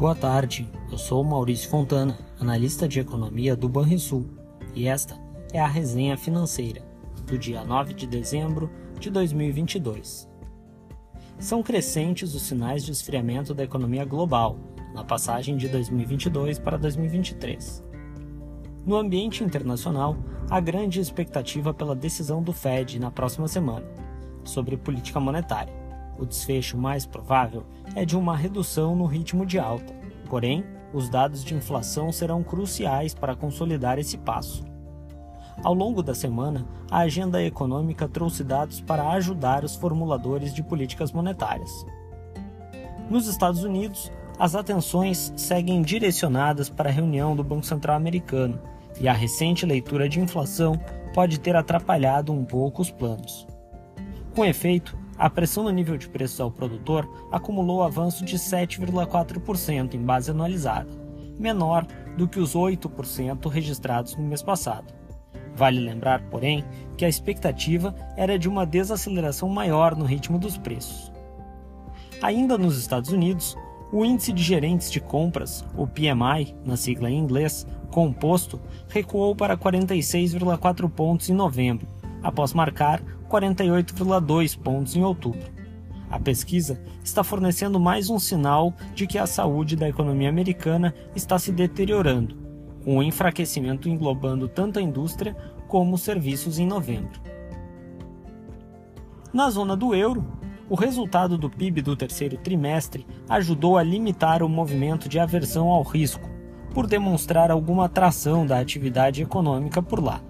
Boa tarde, eu sou Maurício Fontana, analista de economia do Banrisul, e esta é a resenha financeira do dia 9 de dezembro de 2022. São crescentes os sinais de esfriamento da economia global na passagem de 2022 para 2023. No ambiente internacional, há grande expectativa pela decisão do Fed na próxima semana sobre política monetária o desfecho mais provável é de uma redução no ritmo de alta, porém, os dados de inflação serão cruciais para consolidar esse passo. Ao longo da semana, a agenda econômica trouxe dados para ajudar os formuladores de políticas monetárias. Nos Estados Unidos, as atenções seguem direcionadas para a reunião do Banco Central americano e a recente leitura de inflação pode ter atrapalhado um pouco os planos. Com efeito, a pressão no nível de preços ao produtor acumulou avanço de 7,4% em base anualizada, menor do que os 8% registrados no mês passado. Vale lembrar, porém, que a expectativa era de uma desaceleração maior no ritmo dos preços. Ainda nos Estados Unidos, o índice de gerentes de compras, o PMI, na sigla em inglês, composto, recuou para 46,4 pontos em novembro, após marcar 48,2 pontos em outubro. A pesquisa está fornecendo mais um sinal de que a saúde da economia americana está se deteriorando, com o enfraquecimento englobando tanto a indústria como os serviços em novembro. Na zona do euro, o resultado do PIB do terceiro trimestre ajudou a limitar o movimento de aversão ao risco, por demonstrar alguma atração da atividade econômica por lá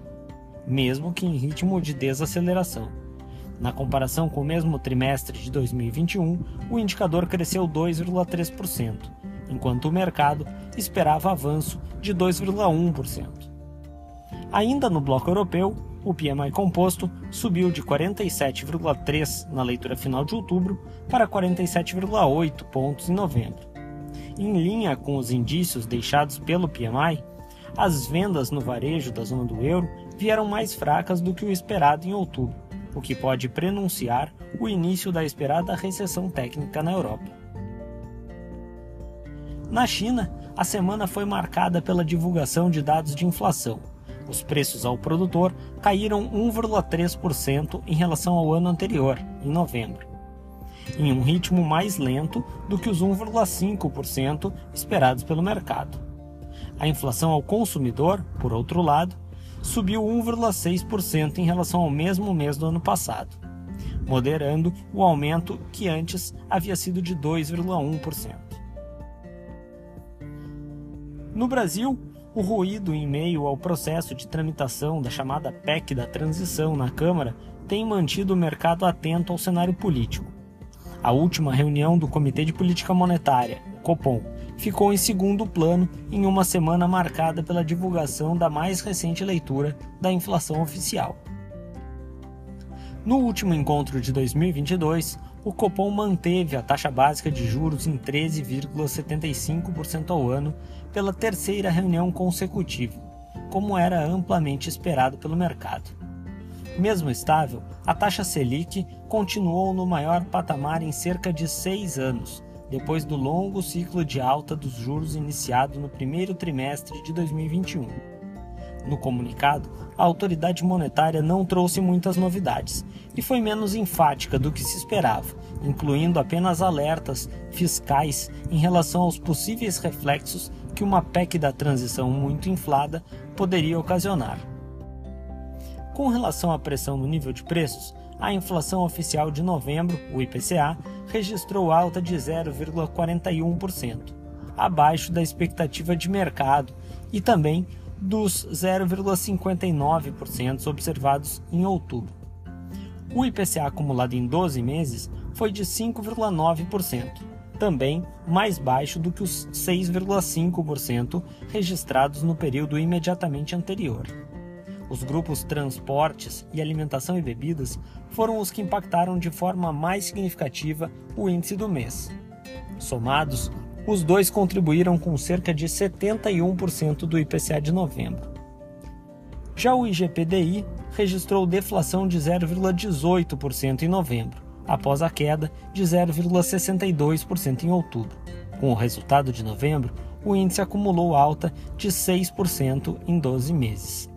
mesmo que em ritmo de desaceleração. Na comparação com o mesmo trimestre de 2021, o indicador cresceu 2,3%, enquanto o mercado esperava avanço de 2,1%. Ainda no bloco europeu, o PMI composto subiu de 47,3 na leitura final de outubro para 47,8 pontos em novembro. Em linha com os indícios deixados pelo PMI, as vendas no varejo da zona do euro vieram mais fracas do que o esperado em outubro, o que pode prenunciar o início da esperada recessão técnica na Europa. Na China, a semana foi marcada pela divulgação de dados de inflação. Os preços ao produtor caíram 1,3% em relação ao ano anterior, em novembro, em um ritmo mais lento do que os 1,5% esperados pelo mercado. A inflação ao consumidor, por outro lado, subiu 1,6% em relação ao mesmo mês do ano passado, moderando o aumento que antes havia sido de 2,1%. No Brasil, o ruído em meio ao processo de tramitação da chamada PEC da transição na Câmara tem mantido o mercado atento ao cenário político. A última reunião do Comitê de Política Monetária, Copom, ficou em segundo plano em uma semana marcada pela divulgação da mais recente leitura da inflação oficial. No último encontro de 2022, o Copom manteve a taxa básica de juros em 13,75% ao ano pela terceira reunião consecutiva, como era amplamente esperado pelo mercado. Mesmo estável, a taxa Selic continuou no maior patamar em cerca de seis anos, depois do longo ciclo de alta dos juros iniciado no primeiro trimestre de 2021. No comunicado, a autoridade monetária não trouxe muitas novidades e foi menos enfática do que se esperava, incluindo apenas alertas fiscais em relação aos possíveis reflexos que uma PEC da transição muito inflada poderia ocasionar. Com relação à pressão no nível de preços, a inflação oficial de novembro, o IPCA, registrou alta de 0,41%, abaixo da expectativa de mercado e também dos 0,59% observados em outubro. O IPCA acumulado em 12 meses foi de 5,9%, também mais baixo do que os 6,5% registrados no período imediatamente anterior. Os grupos transportes e alimentação e bebidas foram os que impactaram de forma mais significativa o índice do mês. Somados, os dois contribuíram com cerca de 71% do IPCA de novembro. Já o IGPDI registrou deflação de 0,18% em novembro, após a queda de 0,62% em outubro, Com o resultado de novembro, o índice acumulou alta de 6% em 12 meses.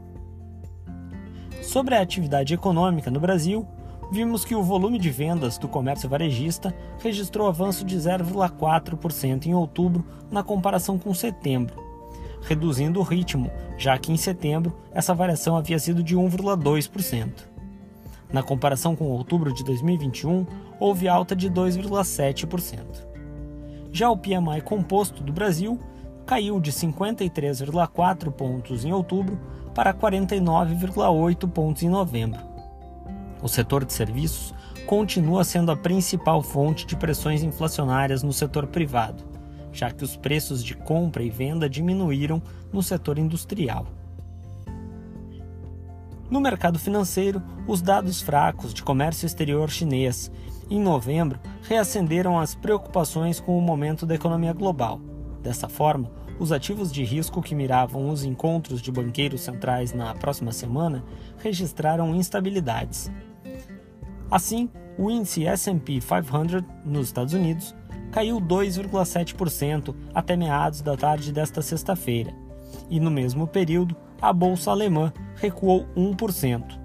Sobre a atividade econômica no Brasil, vimos que o volume de vendas do comércio varejista registrou avanço de 0,4% em outubro na comparação com setembro, reduzindo o ritmo, já que em setembro essa variação havia sido de 1,2%. Na comparação com outubro de 2021, houve alta de 2,7%. Já o PMI composto do Brasil caiu de 53,4 pontos em outubro para 49,8 pontos em novembro. O setor de serviços continua sendo a principal fonte de pressões inflacionárias no setor privado, já que os preços de compra e venda diminuíram no setor industrial. No mercado financeiro, os dados fracos de comércio exterior chinês em novembro reacenderam as preocupações com o momento da economia global. Dessa forma, os ativos de risco que miravam os encontros de banqueiros centrais na próxima semana registraram instabilidades. Assim, o índice SP 500 nos Estados Unidos caiu 2,7% até meados da tarde desta sexta-feira, e no mesmo período a bolsa alemã recuou 1%.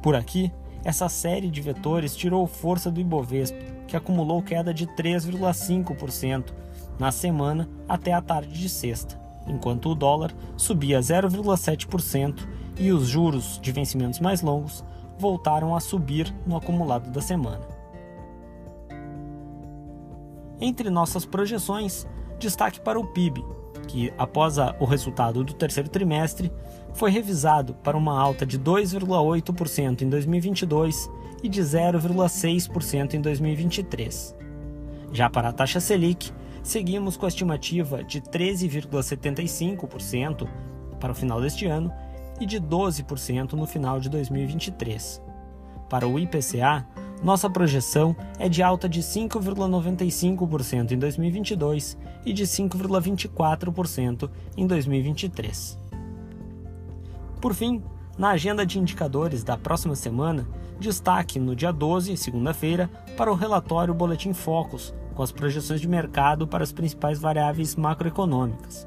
Por aqui, essa série de vetores tirou força do Ibovespa, que acumulou queda de 3,5% na semana até a tarde de sexta, enquanto o dólar subia 0,7% e os juros de vencimentos mais longos voltaram a subir no acumulado da semana. Entre nossas projeções, destaque para o PIB, que, após o resultado do terceiro trimestre, foi revisado para uma alta de 2,8% em 2022 e de 0,6% em 2023. Já para a taxa Selic, seguimos com a estimativa de 13,75% para o final deste ano e de 12% no final de 2023. Para o IPCA, nossa projeção é de alta de 5,95% em 2022 e de 5,24% em 2023. Por fim, na agenda de indicadores da próxima semana, destaque no dia 12, segunda-feira, para o relatório Boletim Focus, com as projeções de mercado para as principais variáveis macroeconômicas.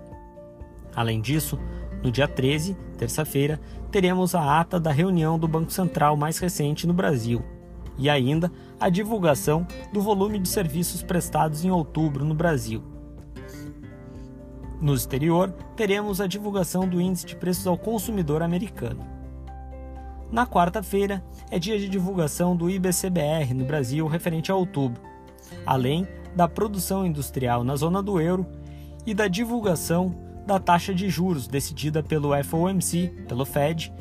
Além disso, no dia 13, terça-feira, teremos a ata da reunião do Banco Central mais recente no Brasil e ainda a divulgação do volume de serviços prestados em outubro no Brasil. No exterior, teremos a divulgação do Índice de Preços ao Consumidor americano. Na quarta-feira, é dia de divulgação do IBCBR no Brasil referente a outubro, além da produção industrial na zona do euro e da divulgação da taxa de juros decidida pelo FOMC, pelo Fed,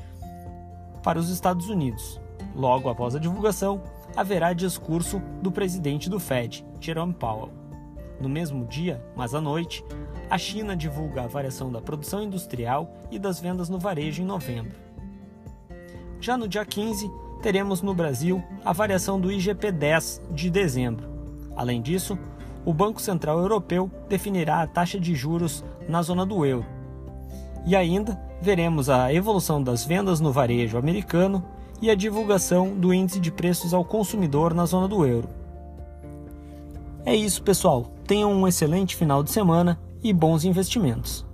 para os Estados Unidos. Logo após a divulgação, haverá discurso do presidente do Fed, Jerome Powell. No mesmo dia, mas à noite, a China divulga a variação da produção industrial e das vendas no varejo em novembro. Já no dia 15, teremos no Brasil a variação do IGP-10 de dezembro. Além disso, o Banco Central Europeu definirá a taxa de juros na zona do euro. E ainda veremos a evolução das vendas no varejo americano e a divulgação do índice de preços ao consumidor na zona do euro. É isso, pessoal. Tenham um excelente final de semana e bons investimentos.